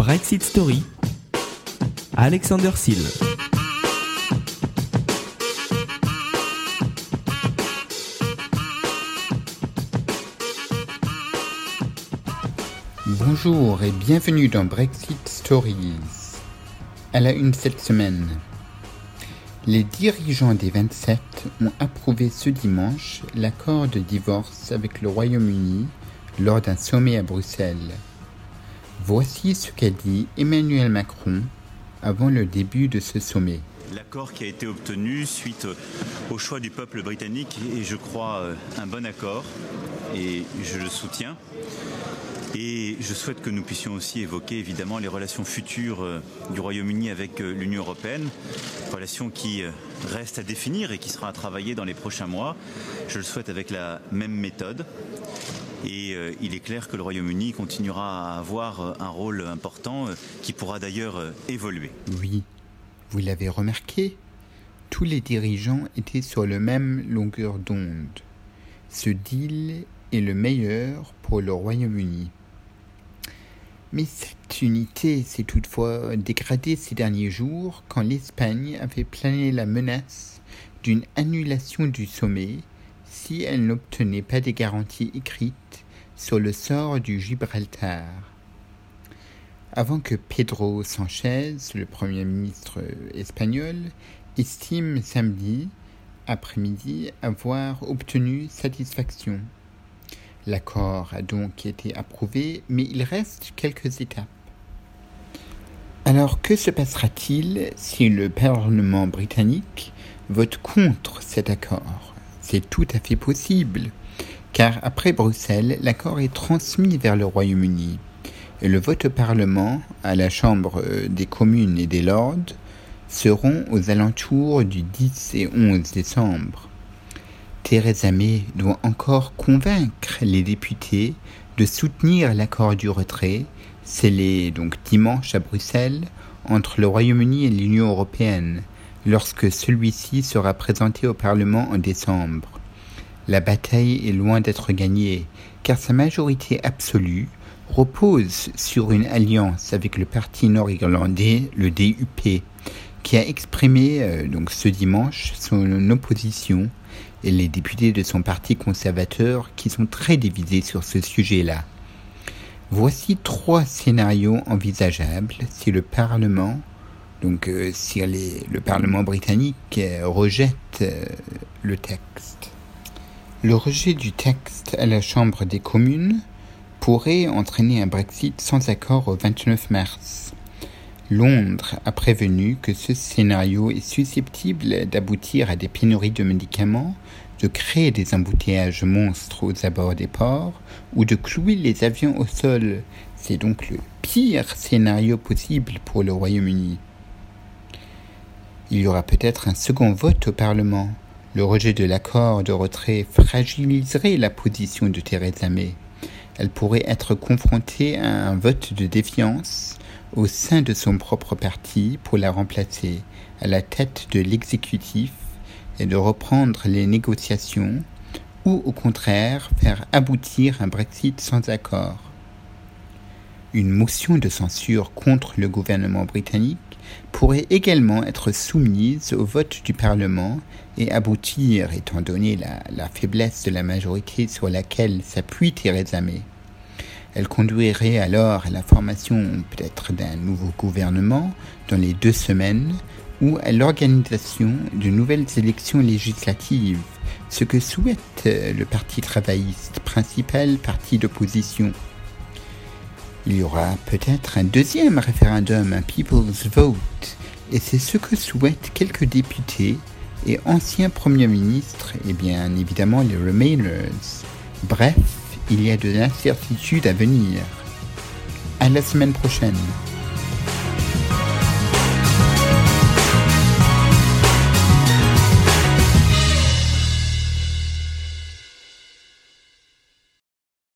Brexit Story. Alexander Seal. Bonjour et bienvenue dans Brexit Stories. À la une cette semaine. Les dirigeants des 27 ont approuvé ce dimanche l'accord de divorce avec le Royaume-Uni lors d'un sommet à Bruxelles. Voici ce qu'a dit Emmanuel Macron avant le début de ce sommet. L'accord qui a été obtenu suite au choix du peuple britannique est, je crois, un bon accord et je le soutiens. Et je souhaite que nous puissions aussi évoquer évidemment les relations futures euh, du Royaume-Uni avec euh, l'Union européenne, relations qui euh, restent à définir et qui sera à travailler dans les prochains mois. Je le souhaite avec la même méthode. Et il est clair que le Royaume-Uni continuera à avoir un rôle important qui pourra d'ailleurs évoluer. Oui, vous l'avez remarqué, tous les dirigeants étaient sur le même longueur d'onde. Ce deal est le meilleur pour le Royaume-Uni. Mais cette unité s'est toutefois dégradée ces derniers jours quand l'Espagne avait plané la menace d'une annulation du sommet si elle n'obtenait pas des garanties écrites sur le sort du Gibraltar. Avant que Pedro Sanchez, le Premier ministre espagnol, estime samedi après-midi avoir obtenu satisfaction. L'accord a donc été approuvé, mais il reste quelques étapes. Alors que se passera-t-il si le Parlement britannique vote contre cet accord? C'est tout à fait possible, car après Bruxelles, l'accord est transmis vers le Royaume-Uni, et le vote au Parlement, à la Chambre des communes et des lords, seront aux alentours du 10 et 11 décembre. Theresa May doit encore convaincre les députés de soutenir l'accord du retrait, scellé donc dimanche à Bruxelles, entre le Royaume-Uni et l'Union européenne, lorsque celui-ci sera présenté au Parlement en décembre. La bataille est loin d'être gagnée, car sa majorité absolue repose sur une alliance avec le parti nord-irlandais, le DUP, qui a exprimé euh, donc ce dimanche son opposition et les députés de son parti conservateur qui sont très divisés sur ce sujet-là. Voici trois scénarios envisageables si le Parlement, donc euh, si le Parlement britannique rejette euh, le texte. Le rejet du texte à la Chambre des communes pourrait entraîner un Brexit sans accord au 29 mars. Londres a prévenu que ce scénario est susceptible d'aboutir à des pénuries de médicaments, de créer des embouteillages monstres aux abords des ports ou de clouer les avions au sol. C'est donc le pire scénario possible pour le Royaume-Uni. Il y aura peut-être un second vote au Parlement. Le rejet de l'accord de retrait fragiliserait la position de Theresa May. Elle pourrait être confrontée à un vote de défiance au sein de son propre parti pour la remplacer à la tête de l'exécutif et de reprendre les négociations ou au contraire faire aboutir un Brexit sans accord. Une motion de censure contre le gouvernement britannique pourrait également être soumise au vote du Parlement et aboutir, étant donné la, faiblesse de la majorité sur laquelle s'appuie Theresa May. Elle conduirait alors à la formation peut-être d'un nouveau gouvernement dans les deux semaines ou à l'organisation de nouvelles élections législatives, ce que souhaite euh, le Parti travailliste, principal parti d'opposition. Il y aura peut-être un deuxième référendum, un People's Vote, et c'est ce que souhaitent quelques députés et anciens premiers ministres, et bien évidemment les Remainers. Bref, il y a de l'incertitude à venir. À la semaine prochaine.